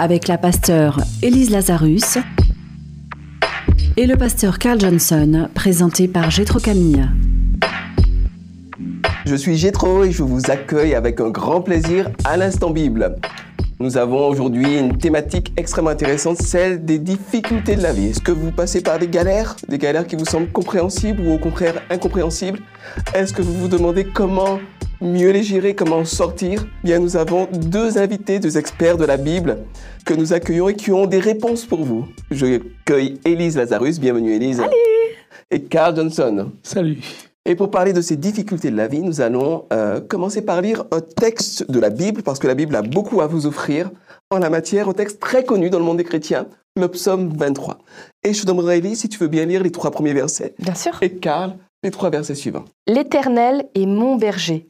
avec la pasteure Élise Lazarus et le pasteur Carl Johnson, présenté par Gétro Camille. Je suis Gétro et je vous accueille avec un grand plaisir à l'Instant Bible. Nous avons aujourd'hui une thématique extrêmement intéressante, celle des difficultés de la vie. Est-ce que vous passez par des galères, des galères qui vous semblent compréhensibles ou au contraire incompréhensibles? Est-ce que vous vous demandez comment mieux les gérer, comment sortir Bien, nous avons deux invités, deux experts de la Bible que nous accueillons et qui ont des réponses pour vous. Je cueille Élise Lazarus, bienvenue Élise. Salut Et Carl Johnson. Salut et pour parler de ces difficultés de la vie, nous allons euh, commencer par lire un texte de la Bible, parce que la Bible a beaucoup à vous offrir en la matière, un texte très connu dans le monde des chrétiens, le psaume 23. Et je te demanderai, Elie, si tu veux bien lire les trois premiers versets. Bien sûr. Et Karl, les trois versets suivants. L'Éternel est mon berger,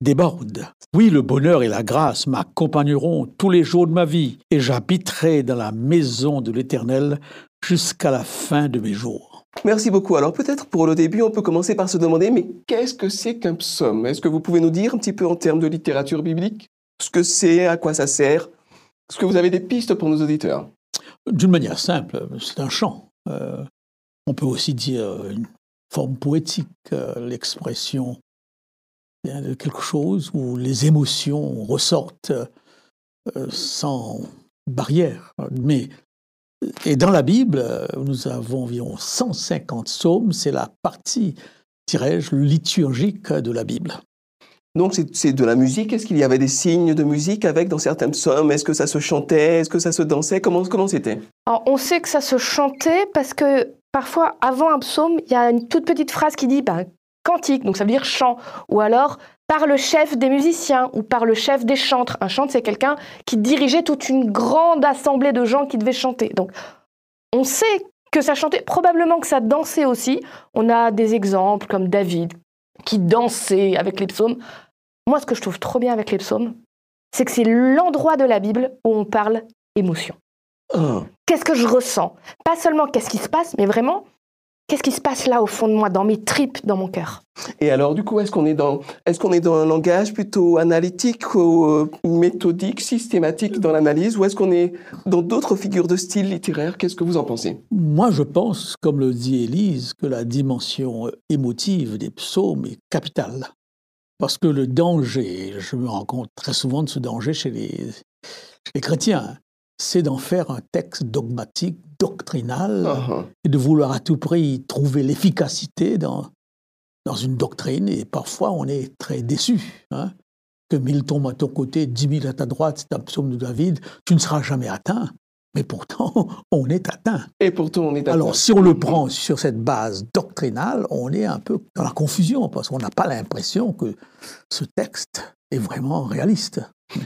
déborde. Oui, le bonheur et la grâce m'accompagneront tous les jours de ma vie, et j'habiterai dans la maison de l'Éternel jusqu'à la fin de mes jours. Merci beaucoup. Alors peut-être pour le début, on peut commencer par se demander, mais qu'est-ce que c'est qu'un psaume? Est-ce que vous pouvez nous dire un petit peu en termes de littérature biblique ce que c'est, à quoi ça sert? Est-ce que vous avez des pistes pour nos auditeurs? D'une manière simple, c'est un chant. Euh, on peut aussi dire une forme poétique, euh, l'expression de quelque chose où les émotions ressortent euh, sans barrière. Mais et dans la Bible, nous avons environ 150 psaumes, c'est la partie, dirais-je, liturgique de la Bible. Donc c'est de la musique? Est-ce qu'il y avait des signes de musique avec dans certains psaumes? Est-ce que ça se chantait? Est-ce que ça se dansait? Comment comment c'était? On sait que ça se chantait parce que parfois, avant un psaume, il y a une toute petite phrase qui dit ben, cantique, donc ça veut dire chant, ou alors par le chef des musiciens ou par le chef des chantres. Un chantre, c'est quelqu'un qui dirigeait toute une grande assemblée de gens qui devaient chanter. Donc, on sait que ça chantait, probablement que ça dansait aussi. On a des exemples comme David qui dansait avec les psaumes. Moi, ce que je trouve trop bien avec les psaumes, c'est que c'est l'endroit de la Bible où on parle émotion. Oh. Qu'est-ce que je ressens? Pas seulement qu'est-ce qui se passe, mais vraiment Qu'est-ce qui se passe là au fond de moi, dans mes tripes, dans mon cœur? Et alors, du coup, est-ce qu'on est dans, est-ce qu'on est dans un langage plutôt analytique, ou euh, méthodique, systématique dans l'analyse, ou est-ce qu'on est dans d'autres figures de style littéraire? Qu'est-ce que vous en pensez? Moi, je pense, comme le dit Élise, que la dimension euh, émotive des psaumes est capitale. Parce que le danger, je me rends compte très souvent de ce danger chez les, chez les chrétiens, c'est d'en faire un texte dogmatique, doctrinal, uh-huh. et de vouloir à tout prix trouver l'efficacité dans, dans une doctrine. Et parfois, on est très déçu. Hein. que mille tombent à ton côté, dix mille à ta droite, c'est un psaume de David, tu ne seras jamais atteint. Mais pourtant, on est atteint. Et pourtant, on est atteint. Alors, si on le prend sur cette base doctrinale, on est un peu dans la confusion, parce qu'on n'a pas l'impression que ce texte est vraiment réaliste.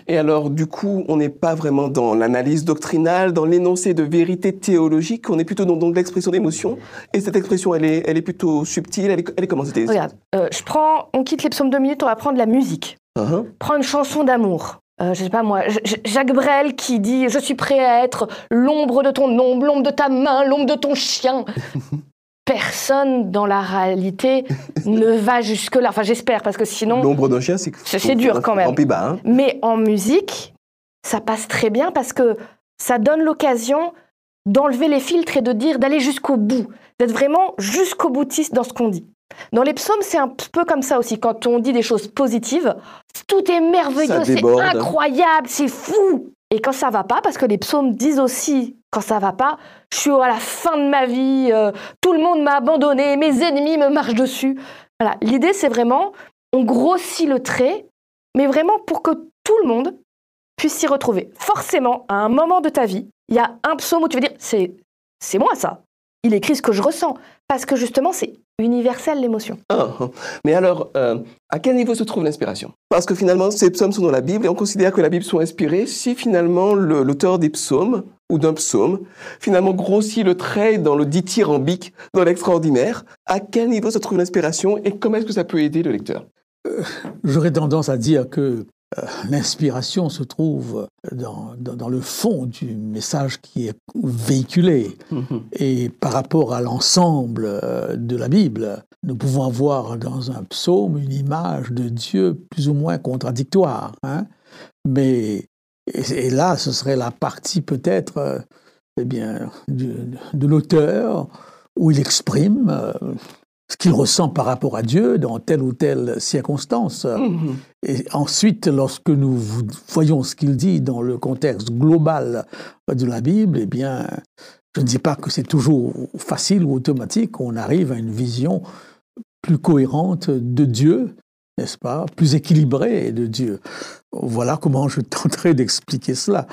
Et alors, du coup, on n'est pas vraiment dans l'analyse doctrinale, dans l'énoncé de vérité théologique, on est plutôt dans, l'expression d'émotion. Et cette expression, elle est, elle est plutôt subtile, elle est, elle est comment c'était Regarde, euh, je prends, on quitte les psaumes deux minutes, on va prendre la musique. Uh-huh. Prends une chanson d'amour. Euh, je sais pas moi, Jacques Brel qui dit Je suis prêt à être l'ombre de ton ombre, l'ombre de ta main, l'ombre de ton chien. personne dans la réalité ne va jusque-là. Enfin, j'espère, parce que sinon. L'ombre d'un chien, c'est C'est dur quand même. Bas, hein. Mais en musique, ça passe très bien parce que ça donne l'occasion d'enlever les filtres et de dire d'aller jusqu'au bout, d'être vraiment jusqu'au boutiste dans ce qu'on dit. Dans les psaumes, c'est un peu comme ça aussi. Quand on dit des choses positives, tout est merveilleux, c'est incroyable, c'est fou. Et quand ça va pas, parce que les psaumes disent aussi quand ça va pas, je suis à la fin de ma vie, euh, tout le monde m'a abandonné, mes ennemis me marchent dessus. Voilà, l'idée c'est vraiment, on grossit le trait, mais vraiment pour que tout le monde puisse s'y retrouver. Forcément, à un moment de ta vie, il y a un psaume où tu vas dire, c'est, c'est moi ça. Il écrit ce que je ressens. Parce que justement, c'est universel l'émotion. Ah, ah. mais alors, euh, à quel niveau se trouve l'inspiration? Parce que finalement, ces psaumes sont dans la Bible et on considère que la Bible soit inspirée si finalement l'auteur des psaumes ou d'un psaume finalement grossit le trait dans le dithyrambique, dans l'extraordinaire. À quel niveau se trouve l'inspiration et comment est-ce que ça peut aider le lecteur? Euh, J'aurais tendance à dire que euh, l'inspiration se trouve dans, dans, le fond du message qui est véhiculé. Mm-hmm. Et par rapport à l'ensemble euh, de la Bible, nous pouvons avoir dans un psaume une image de Dieu plus ou moins contradictoire. Hein. Mais et, là, ce serait la partie peut-être euh, eh bien, de l'auteur où il exprime ce qu'il ressent par rapport à Dieu dans telle ou telle circonstance. Mhm. Et ensuite, lorsque nous voyons ce qu'il dit dans le contexte global de la Bible, eh bien, je ne dis pas que c'est toujours facile ou automatique, on arrive à une vision plus cohérente de Dieu n'est-ce pas, plus équilibré de Dieu. Voilà comment je tenterai d'expliquer cela.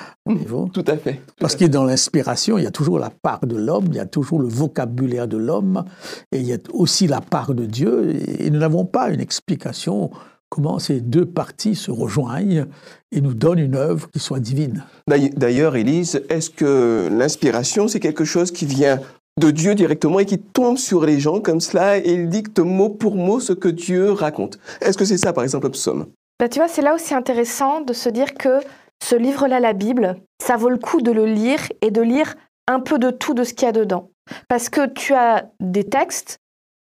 Tout à fait. Parce que dans l'inspiration, il y a toujours la part de l'homme, il y a toujours le vocabulaire de l'homme, et il y a aussi la part de Dieu, et nous n'avons pas une explication comment ces deux parties se rejoignent et nous donnent une œuvre qui soit divine. D'ailleurs, Élise, est-ce que l'inspiration, c'est quelque chose qui vient de Dieu directement et qui tombe sur les gens comme cela et il dicte mot pour mot ce que Dieu raconte. Est-ce que c'est ça, par exemple, le psaume? Bah, Tu vois, c'est là aussi intéressant de se dire que ce livre-là, la Bible, ça vaut le coup de le lire et de lire un peu de tout de ce qu'il y a dedans. Parce que tu as des textes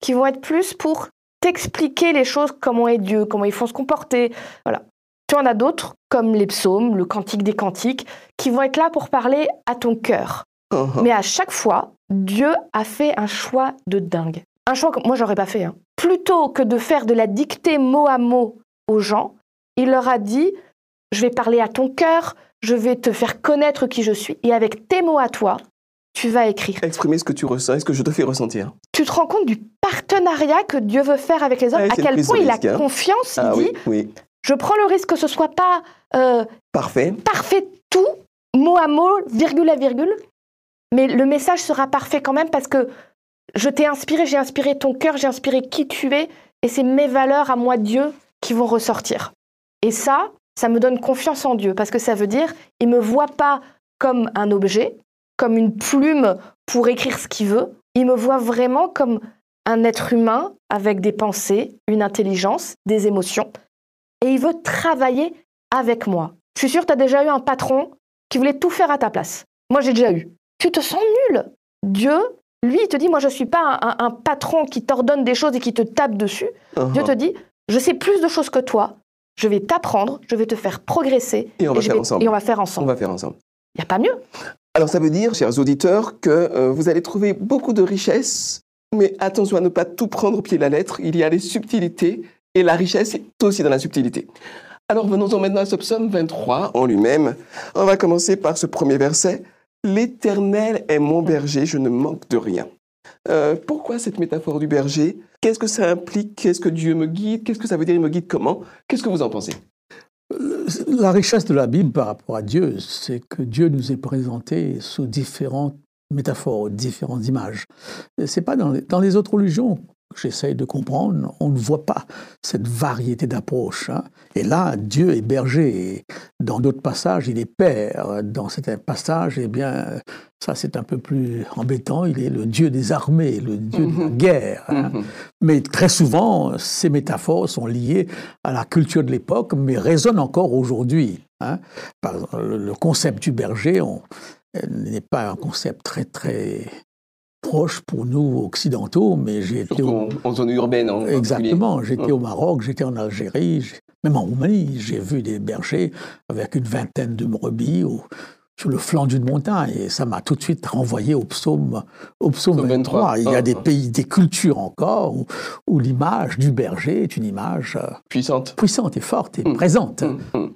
qui vont être plus pour t'expliquer les choses, comment est Dieu, comment il faut se comporter. Voilà. Tu en as d'autres, comme les psaumes, le cantique des cantiques, qui vont être là pour parler à ton cœur. Uh-huh. Mais à chaque fois, Dieu a fait un choix de dingue. Un choix que moi, j'aurais pas fait. Hein. Plutôt que de faire de la dictée mot à mot aux gens, il leur a dit Je vais parler à ton cœur, je vais te faire connaître qui je suis, et avec tes mots à toi, tu vas écrire. Exprimer ce que tu ressens et ce que je te fais ressentir. Tu te rends compte du partenariat que Dieu veut faire avec les hommes, à quel point il a hein. confiance, il ah dit oui, Je prends le risque que ce soit pas euh, parfait. parfait tout, mot à mot, virgule à virgule, mais le message sera parfait quand même parce que je t'ai inspiré, j'ai inspiré ton cœur, j'ai inspiré qui tu es, et c'est mes valeurs à moi, Dieu, qui vont ressortir. Et ça, ça me donne confiance en Dieu, parce que ça veut dire, il me voit pas comme un objet, comme une plume pour écrire ce qu'il veut, il me voit vraiment comme un être humain avec des pensées, une intelligence, des émotions, et il veut travailler avec moi. Je suis sûre tu as déjà eu un patron qui voulait tout faire à ta place. Moi, j'ai déjà eu tu te sens nul. Dieu, lui, il te dit, moi, je ne suis pas un, patron qui t'ordonne des choses et qui te tape dessus. Uh-huh. Dieu te dit, je sais plus de choses que toi, je vais t'apprendre, je vais te faire progresser. Et on va faire ensemble. Et on va faire ensemble. On va faire ensemble. Il n'y a pas mieux. Alors ça veut dire, chers auditeurs, que euh, vous allez trouver beaucoup de richesses, mais attention à ne pas tout prendre au pied de la lettre. Il y a les subtilités, et la richesse est aussi dans la subtilité. Alors venons-en maintenant à ce psaume 23 en lui-même. On va commencer par ce premier verset. L'Éternel est mon berger, je ne manque de rien. Euh, pourquoi cette métaphore du berger? Qu'est-ce que ça implique? Qu'est-ce que Dieu me guide? Qu'est-ce que ça veut dire? Il me guide comment? Qu'est-ce que vous en pensez? La richesse de la Bible par rapport à Dieu, c'est que Dieu nous est présenté sous différentes métaphores, différentes images. C'est pas dans les autres religions j'essaye de comprendre, on ne voit pas cette variété d'approches. Hein. Et là, Dieu est berger. Dans d'autres passages, il est père. Dans certains passages, eh bien, ça c'est un peu plus embêtant. Il est le Dieu des armées, le Dieu de la mhm. guerre. Hein. Mhm. Mais très souvent, ces métaphores sont liées à la culture de l'époque, mais résonnent encore aujourd'hui. Hein. le concept du berger n'est pas un concept très très proche pour nous occidentaux, mais j'ai été en zone urbaine. En Exactement. J'étais au Maroc, j'étais en Algérie, même en Roumanie, j'ai vu des bergers avec une vingtaine de brebis. Sur le flanc d'une montagne. Et ça m'a tout de suite renvoyé au psaume, au psaume 23. Il y a des pays, des cultures encore où, l'image du berger est une image euh, puissante, puissante et forte et mmh. présente. Mmh. Mmh.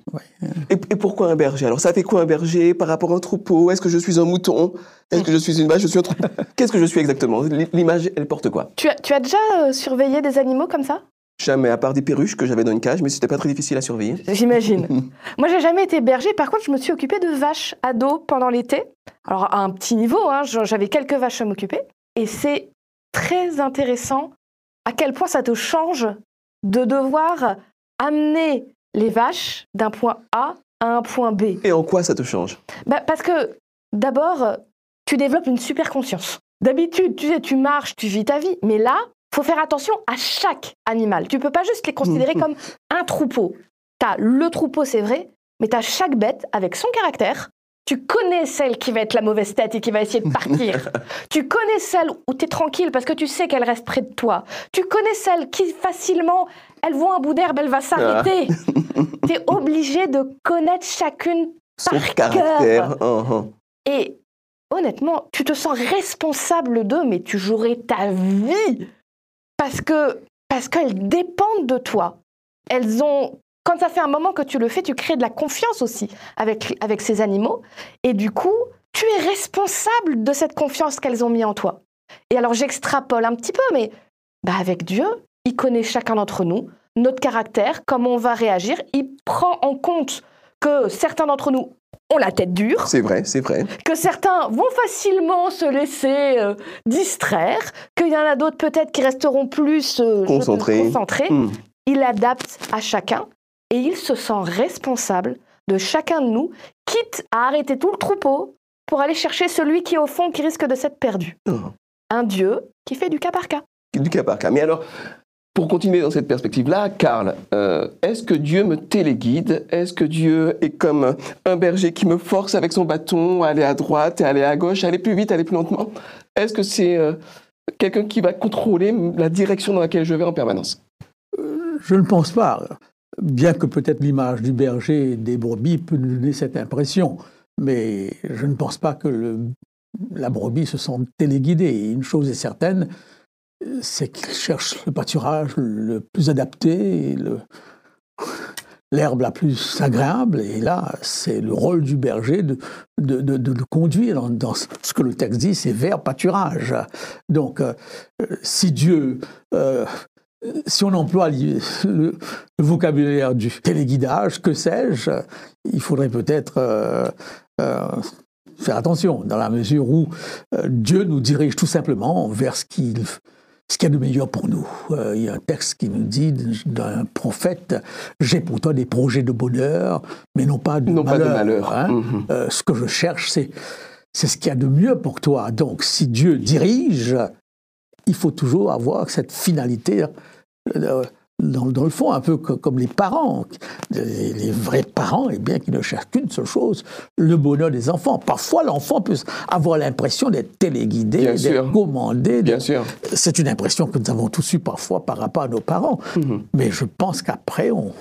Et, pourquoi un berger? Alors ça fait quoi un berger par rapport à un troupeau? Est-ce que je suis un mouton? Est-ce que je suis une vache? Je suis un troupeau Qu'est-ce que je suis exactement? L'image, elle porte quoi? Tu as, tu as déjà euh, surveillé des animaux comme ça? Jamais, à part des perruches que j'avais dans une cage, mais c'était pas très difficile à surveiller. J'imagine. Moi, j'ai jamais été berger. Par contre, je me suis occupée de vaches à dos pendant l'été. Alors, à un petit niveau, hein, j'avais quelques vaches à m'occuper. Et c'est très intéressant à quel point ça te change de devoir amener les vaches d'un point A à un point B. Et en quoi ça te change? Bah, Parce que, d'abord, tu développes une super conscience. D'habitude, tu sais, tu marches, tu vis ta vie. Mais là, faut faire attention à chaque animal. Tu peux pas juste les considérer comme un troupeau. Tu as le troupeau, c'est vrai, mais tu as chaque bête avec son caractère. Tu connais celle qui va être la mauvaise tête et qui va essayer de partir. tu connais celle où tu es tranquille parce que tu sais qu'elle reste près de toi. Tu connais celle qui facilement, elle voit un bout d'herbe, elle va s'arrêter. Ah. tu es obligé de connaître chacune son caractère. Uh-huh. Et honnêtement, tu te sens responsable d'eux, mais tu jouerais ta vie parce que parce qu'elles dépendent de toi. Elles ont quand ça fait un moment que tu le fais, tu crées de la confiance aussi avec, avec ces animaux. Et du coup, tu es responsable de cette confiance qu'elles ont mis en toi. Et alors j'extrapole un petit peu, mais bah avec Dieu, il connaît chacun d'entre nous, notre caractère, comment on va réagir. Il prend en compte que certains d'entre nous ont la tête dure. C'est vrai, c'est vrai. Que certains vont facilement se laisser euh, distraire, qu'il y en a d'autres peut-être qui resteront plus euh, concentrés. Hmm. Il adapte à chacun et il se sent responsable de chacun de nous, quitte à arrêter tout le troupeau pour aller chercher celui qui, au fond, qui risque de s'être perdu. Oh. Un Dieu qui fait du cas par cas. Du cas par cas. Mais alors, pour continuer dans cette perspective-là, Karl, euh, est-ce que Dieu me téléguide? Est-ce que Dieu est comme un berger qui me force avec son bâton à aller à droite et à aller à gauche, à aller plus vite, à aller plus lentement? Est-ce que c'est euh, quelqu'un qui va contrôler la direction dans laquelle je vais en permanence? Euh, Je ne pense pas. Bien que peut-être l'image du berger et des brebis peut nous donner cette impression, mais je ne pense pas que la brebis se sente téléguidée. Une chose est certaine, c'est qu'il cherche le pâturage le plus adapté, l'herbe la plus agréable. Et là, c'est le rôle du berger de, le conduire dans, ce que le texte dit, c'est vers pâturage. Donc, euh, si Dieu, euh, si on emploie le, vocabulaire du téléguidage, que sais-je, il faudrait peut-être euh, faire attention, dans la mesure où Dieu nous dirige tout simplement vers ce qu'il ce qu'il y a de meilleur pour nous. Euh, il y a un texte qui nous dit d'un prophète J'ai pour toi des projets de bonheur, mais non pas de malheur. Hein. Mhm. Euh, ce que je cherche, c'est c'est ce qu'il y a de mieux pour toi. Donc, si Dieu dirige, il faut toujours avoir cette finalité euh, dans, le fond, un peu comme les parents. Les, vrais parents, eh bien, qui ne cherchent qu'une seule chose, le bonheur des enfants. Parfois, l'enfant peut avoir l'impression d'être téléguidé, d'être commandé. Bien sûr. C'est une impression que nous avons tous eu parfois par rapport à nos parents. Mhm. Mais je pense qu'après, on,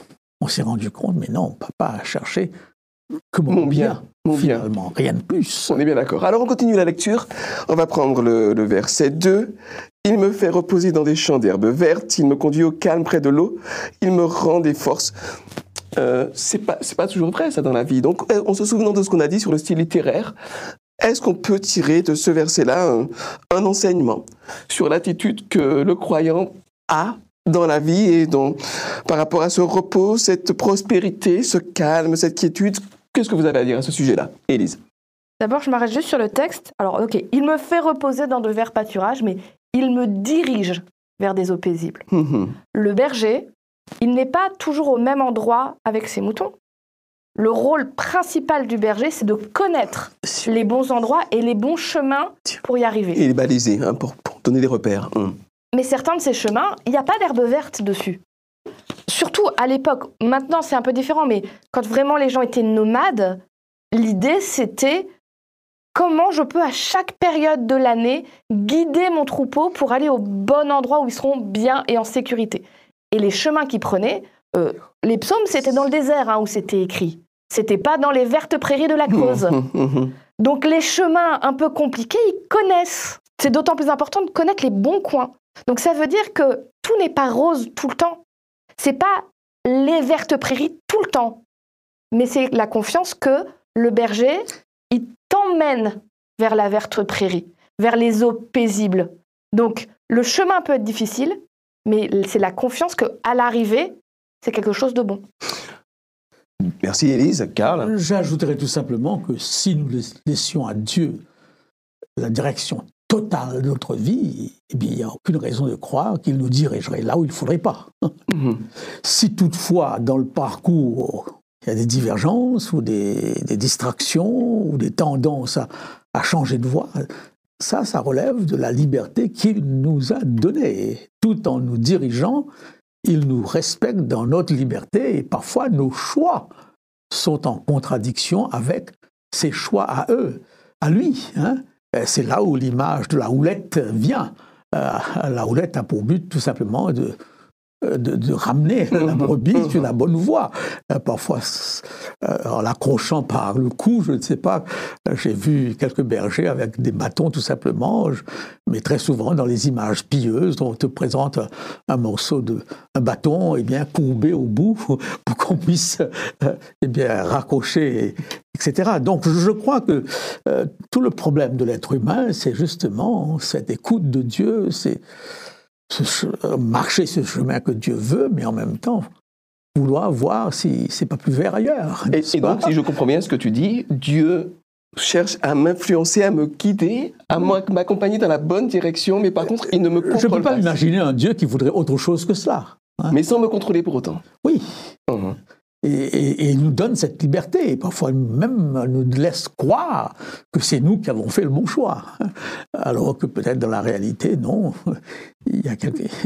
s'est rendu compte, mais non, papa a cherché que mon, bien. Finalement, rien de plus. On est bien d'accord. Alors on continue la lecture. On va prendre le, le verset 2. Il me fait reposer dans des champs d'herbes vertes, il me conduit au calme près de l'eau, il me rend des forces. Euh, c'est pas, pas toujours vrai ça dans la vie. Donc, en se souvenant de ce qu'on a dit sur le style littéraire, est-ce qu'on peut tirer de ce verset-là un, enseignement sur l'attitude que le croyant a dans la vie et donc par rapport à ce repos, cette prospérité, ce calme, cette quiétude Qu'est-ce que vous avez à dire à ce sujet-là, Élise? D'abord, je m'arrête juste sur le texte. Alors, ok, il me fait reposer dans de verts pâturages, mais il me dirige vers des eaux paisibles. Mhm. Le berger, il n'est pas toujours au même endroit avec ses moutons. Le rôle principal du berger, c'est de connaître les bons endroits et les bons chemins pour y arriver. Et les baliser, hein, pour, donner des repères. Hum. Mais certains de ces chemins, il n'y a pas d'herbe verte dessus. Surtout à l'époque, maintenant c'est un peu différent, mais quand vraiment les gens étaient nomades, l'idée c'était comment je peux à chaque période de l'année guider mon troupeau pour aller au bon endroit où ils seront bien et en sécurité. Et les chemins qu'ils prenaient, euh, les psaumes, c'était dans le désert hein, où c'était écrit. C'était pas dans les vertes prairies de la cause. Donc les chemins un peu compliqués, ils connaissent. C'est d'autant plus important de connaître les bons coins. Donc ça veut dire que tout n'est pas rose tout le temps. C'est pas les vertes prairies tout le temps. Mais c'est la confiance que le berger, il t'emmène vers la verte prairie, vers les eaux paisibles. Donc le chemin peut être difficile, mais c'est la confiance que à l'arrivée, c'est quelque chose de bon. Merci Élise. Karl? J'ajouterais tout simplement que si nous laissions à Dieu la direction totale de notre vie, eh bien, il n'y a aucune raison de croire qu'il nous dirigerait là où il ne faudrait pas. Mhm. Si toutefois, dans le parcours, il y a des divergences ou des, distractions ou des tendances à, à, changer de voie, ça, ça relève de la liberté qu'il nous a donnée. Tout en nous dirigeant ils nous respectent dans notre liberté et parfois nos choix sont en contradiction avec ses choix à eux, à lui. Hein. C'est là où l'image de la houlette vient. Euh, la houlette a pour but tout simplement de euh, de, ramener la brebis sur la bonne voie. Euh, parfois, euh, en l'accrochant par le cou, je ne sais pas, j'ai vu quelques bergers avec des bâtons tout simplement, mais très souvent dans les images pieuses, on te présente un morceau de un bâton et eh bien courbé au bout pour qu'on puisse eh bien raccrocher etc. Donc je crois que tout le problème de l'être humain, c'est justement cette écoute de Dieu, c'est marcher ce chemin que Dieu veut, mais en même temps vouloir voir si c'est pas plus vert ailleurs. Et, donc, si je comprends bien ce que tu dis, Dieu cherche à m'influencer, à me guider, à m'accompagner dans la bonne direction, mais par contre, il ne me contrôle pas. Je ne peux pas, imaginer un Dieu qui voudrait autre chose que cela. Hein. Mais sans me contrôler pour autant. Oui. Uh-huh. Et, il nous donne cette liberté. Et parfois même nous laisse croire que c'est nous qui avons fait le bon choix. Alors que peut-être dans la réalité, non. Il y, a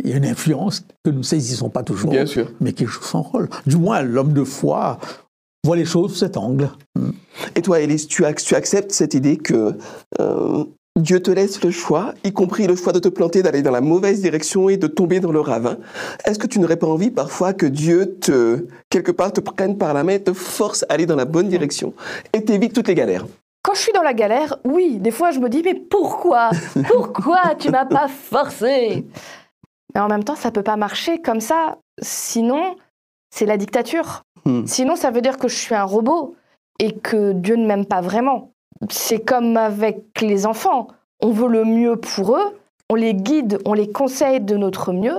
il y a une influence que nous ne saisissons pas toujours, Bien sûr. mais qui joue son rôle. Du moins, l'homme de foi voit les choses sous cet angle. Et toi, Élise, tu, acceptes cette idée que euh, Dieu te laisse le choix, y compris le choix de te planter, d'aller dans la mauvaise direction et de tomber dans le ravin. Est-ce que tu n'aurais pas envie parfois que Dieu te, quelque part, te prenne par la main et te force à aller dans la bonne direction et t'évite toutes les galères? Quand je suis dans la galère, oui, des fois je me dis mais pourquoi? Pourquoi tu m'as pas forcé? Mais en même temps, ça peut pas marcher comme ça. Sinon, c'est la dictature. Hmm. Sinon, ça veut dire que je suis un robot et que Dieu ne m'aime pas vraiment c'est comme avec les enfants. On veut le mieux pour eux, on les guide, on les conseille de notre mieux,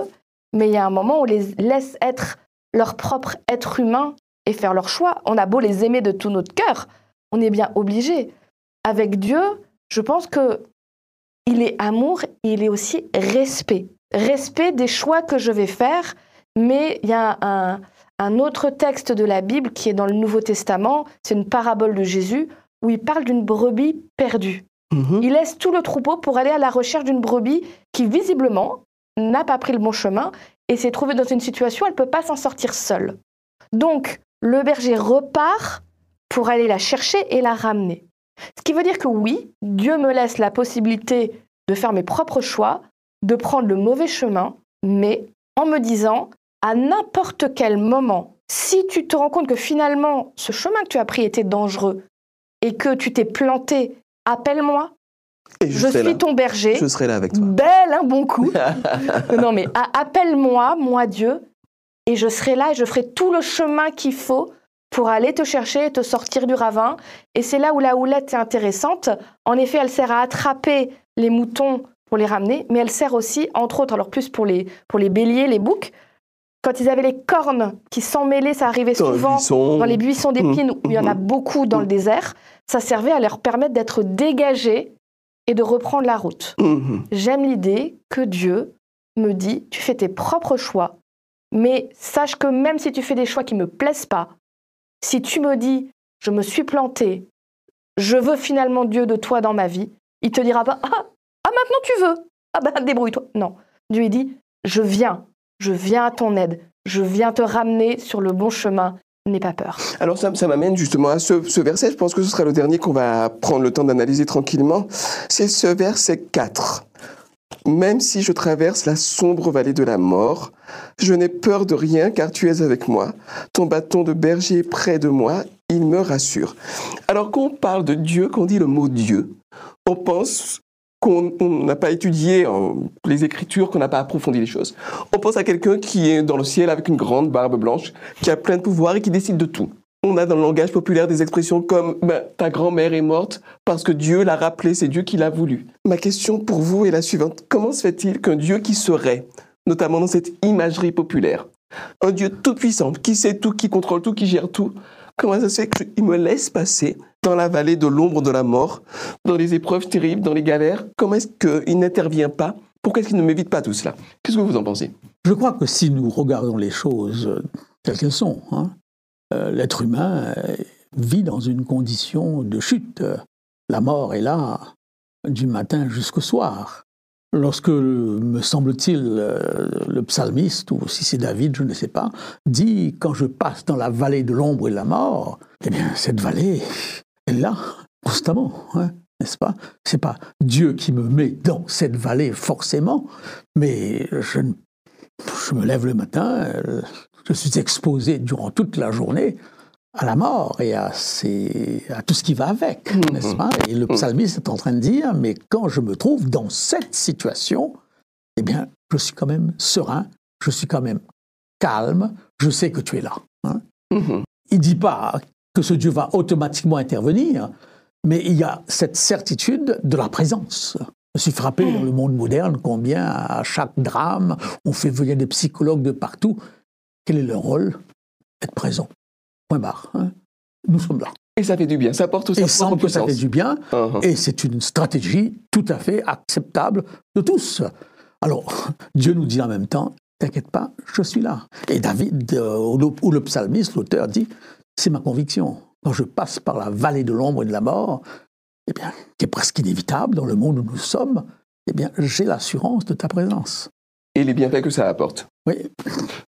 mais il y a un moment où on les laisse être leur propre être humain et faire leur choix. On a beau les aimer de tout notre cœur, on est bien obligé. Avec Dieu, je pense que il est amour il est aussi respect. Respect des choix que je vais faire, mais il y a un autre texte de la Bible qui est dans le Nouveau Testament, c'est une parabole de Jésus où il parle d'une brebis perdue. Mhm. Il laisse tout le troupeau pour aller à la recherche d'une brebis qui, visiblement, n'a pas pris le bon chemin et s'est trouvée dans une situation où elle ne peut pas s'en sortir seule. Donc, le berger repart pour aller la chercher et la ramener. Ce qui veut dire que oui, Dieu me laisse la possibilité de faire mes propres choix, de prendre le mauvais chemin, mais en me disant, à n'importe quel moment, si tu te rends compte que finalement ce chemin que tu as pris était dangereux, et que tu t'es planté, appelle-moi. je, suis ton berger. Je serai là avec toi. Belle, un bon coup. non, mais appelle-moi, moi Dieu, et je serai là et je ferai tout le chemin qu'il faut pour aller te chercher et te sortir du ravin. Et c'est là où la houlette est intéressante. En effet, elle sert à attraper les moutons pour les ramener, mais elle sert aussi, entre autres, alors plus pour les, pour les béliers, les boucs, quand ils avaient les cornes qui s'emmêlaient, ça arrivait souvent dans les buissons d'épines où il y en a mmh. beaucoup dans le désert, ça servait à leur permettre d'être dégagés et de reprendre la route. Mmh. J'aime l'idée que Dieu me dit, tu fais tes propres choix, mais sache que même si tu fais des choix qui ne me plaisent pas, si tu me dis, je me suis planté, je veux finalement Dieu de toi dans ma vie, il te dira pas, ah, ah maintenant tu veux, ah ben débrouille-toi. Non, Dieu il dit, je viens, je viens à ton aide, je viens te ramener sur le bon chemin. N'aie pas peur. Alors ça, ça m'amène justement à ce, ce, verset, je pense que ce sera le dernier qu'on va prendre le temps d'analyser tranquillement. C'est ce verset 4. Même si je traverse la sombre vallée de la mort, je n'ai peur de rien car tu es avec moi. Ton bâton de berger est près de moi il me rassure. Alors quand on parle de Dieu, quand on dit le mot Dieu, on pense qu'on n'a pas étudié euh, les Écritures, qu'on n'a pas approfondi les choses. On pense à quelqu'un qui est dans le ciel avec une grande barbe blanche, qui a plein de pouvoir et qui décide de tout. On a dans le langage populaire des expressions comme ben, ta grand-mère est morte parce que Dieu l'a rappelé, c'est Dieu qui l'a voulu. Ma question pour vous est la suivante. Comment se fait-il qu'un Dieu qui serait, notamment dans cette imagerie populaire, un Dieu tout-puissant, qui sait tout, qui contrôle tout, qui gère tout, comment ça se fait qu'il me laisse passer dans la vallée de l'ombre de la mort, dans les épreuves terribles, dans les galères? Comment est-ce qu'il n'intervient pas? Pourquoi est-ce qu'il ne m'évite pas tout cela Qu'est-ce que vous en pensez? Je crois que si nous regardons les choses telles qu'elles sont, hein, euh, l'être humain euh, vit dans une condition de chute. La mort est là du matin jusqu'au soir. Lorsque, me semble-t-il, euh, le psalmiste, ou si c'est David, je ne sais pas, dit Quand je passe dans la vallée de l'ombre et de la mort, eh bien, cette vallée est là, constamment, hein, n'est-ce pas? C'est pas Dieu qui me met dans cette vallée forcément, mais je, je me lève le matin, je suis exposé durant toute la journée à la mort et à, à tout ce qui va avec, mmh. n'est-ce pas? Et le psalmiste est en train de dire, mais quand je me trouve dans cette situation, eh bien, je suis quand même serein, je suis quand même calme, je sais que tu es là. Hein. Mmh. Il ne dit pas que ce Dieu va automatiquement intervenir, mais il y a cette certitude de la présence. Je suis frappé dans le monde moderne combien à chaque drame, on fait venir des psychologues de partout quel est leur rôle? Être présent. Point barre. Hein. Nous sommes là. Et ça fait du bien, ça apporte aussi semble que ça fait du bien, uh-huh. et c'est une stratégie tout à fait acceptable de tous. Alors, Dieu nous dit en même temps, t'inquiète pas, je suis là. Et David, euh, ou le psalmiste, l'auteur, dit, c'est ma conviction. Quand je passe par la vallée de l'ombre et de la mort, eh bien, qui est presque inévitable dans le monde où nous sommes, eh bien, j'ai l'assurance de ta présence et les bienfaits que ça apporte. Oui.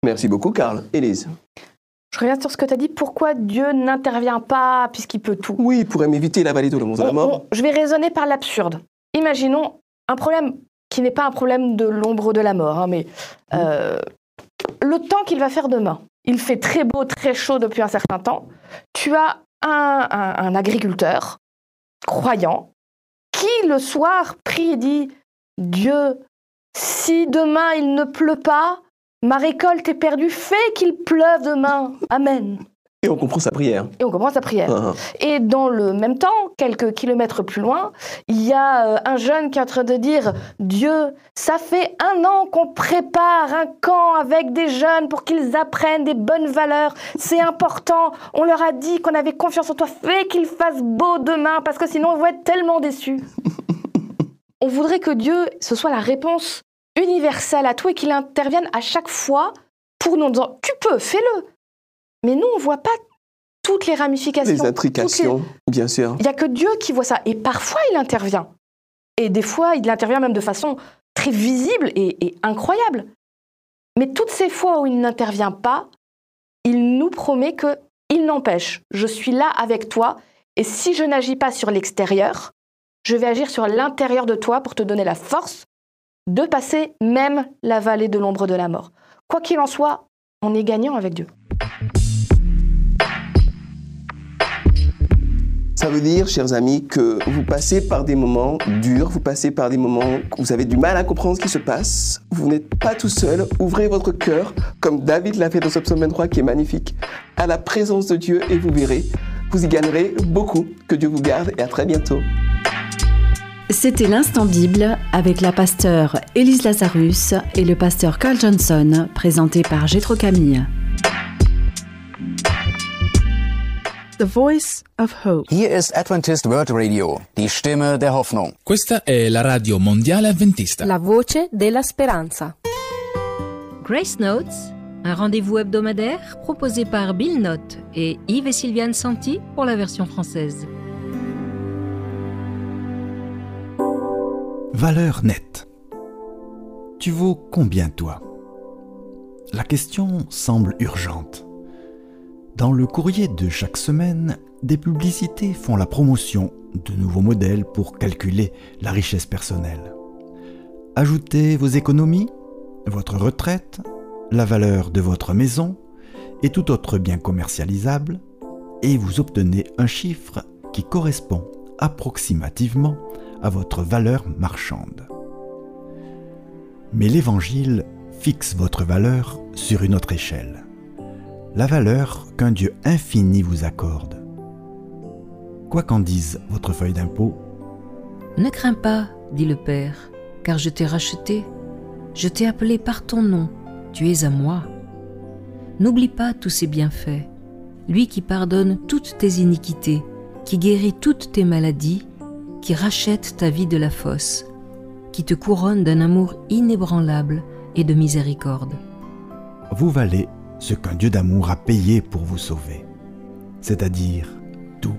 Merci beaucoup, Karl. Élise. Je reviens sur ce que tu as dit. Pourquoi Dieu n'intervient pas puisqu'il peut tout? Oui, il pourrait m'éviter la vallée de l'ombre de la mort. je vais raisonner par l'absurde. Imaginons un problème qui n'est pas un problème de l'ombre de la mort, hein, mais euh, le temps qu'il va faire demain. Il fait très beau, très chaud depuis un certain temps. Tu as un agriculteur croyant qui, le soir, prie et dit Dieu, si demain il ne pleut pas, ma récolte est perdue, fais qu'il pleuve demain. Amen. Et on comprend sa prière. Et on comprend sa prière. Ah, ah. Et dans le même temps, quelques kilomètres plus loin, il y a euh, un jeune qui est en train de dire Dieu, ça fait un an qu'on prépare un camp avec des jeunes pour qu'ils apprennent des bonnes valeurs. C'est important. On leur a dit qu'on avait confiance en toi. Fais qu'il fasse beau demain parce que sinon on va être tellement déçus. on voudrait que Dieu, ce soit la réponse universel à tout et qu'il intervienne à chaque fois pour nous dire Tu peux, fais-le. Mais nous, on ne voit pas toutes les ramifications. Les intrications, bien sûr. Il n'y a que Dieu qui voit ça. Et parfois, il intervient. Et des fois, il intervient même de façon très visible et, et incroyable. Mais toutes ces fois où il n'intervient pas, il nous promet que il n'empêche, je suis là avec toi, et si je n'agis pas sur l'extérieur, je vais agir sur l'intérieur de toi pour te donner la force de passer même la vallée de l'ombre de la mort. Quoi qu'il en soit, on est gagnant avec Dieu. Ça veut dire, chers amis, que vous passez par des moments durs, vous passez par des moments où vous avez du mal à comprendre ce qui se passe. Vous n'êtes pas tout seul. Ouvrez votre cœur, comme David l'a fait dans ce psaume 23 qui est magnifique, à la présence de Dieu et vous verrez, vous y gagnerez beaucoup. Que Dieu vous garde et à très bientôt. C'était l'instant Bible avec la pasteur Elise Lazarus et le pasteur Carl Johnson, présenté par Gétro Camille. The Voice of Hope. Hier ist Adventist World Radio, die Stimme der Hoffnung. Questa è la radio mondiale adventista. La voce della speranza. Grace Notes, un rendez-vous hebdomadaire proposé par Bill Note et Yves et Sylviane Santi pour la version française. Valeur nette. Tu vaux combien toi? La question semble urgente. Dans le courrier de chaque semaine, des publicités font la promotion de nouveaux modèles pour calculer la richesse personnelle. Ajoutez vos économies, votre retraite, la valeur de votre maison et tout autre bien commercialisable, et vous obtenez un chiffre qui correspond approximativement à votre valeur marchande. Mais l'Évangile fixe votre valeur sur une autre échelle, la valeur qu'un Dieu infini vous accorde. Quoi qu'en dise votre feuille d'impôt, Ne crains pas, dit le Père, car je t'ai racheté, je t'ai appelé par ton nom, tu es à moi. N'oublie pas tous ses bienfaits, lui qui pardonne toutes tes iniquités, qui guérit toutes tes maladies, qui rachète ta vie de la fosse, qui te couronne d'un amour inébranlable et de miséricorde. Vous valez ce qu'un Dieu d'amour a payé pour vous sauver, c'est-à-dire tout.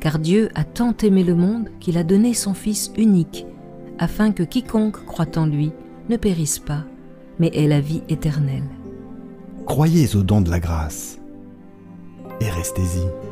Car Dieu a tant aimé le monde qu'il a donné son Fils unique, afin que quiconque croit en lui ne périsse pas, mais ait la vie éternelle. Croyez au don de la grâce et restez-y.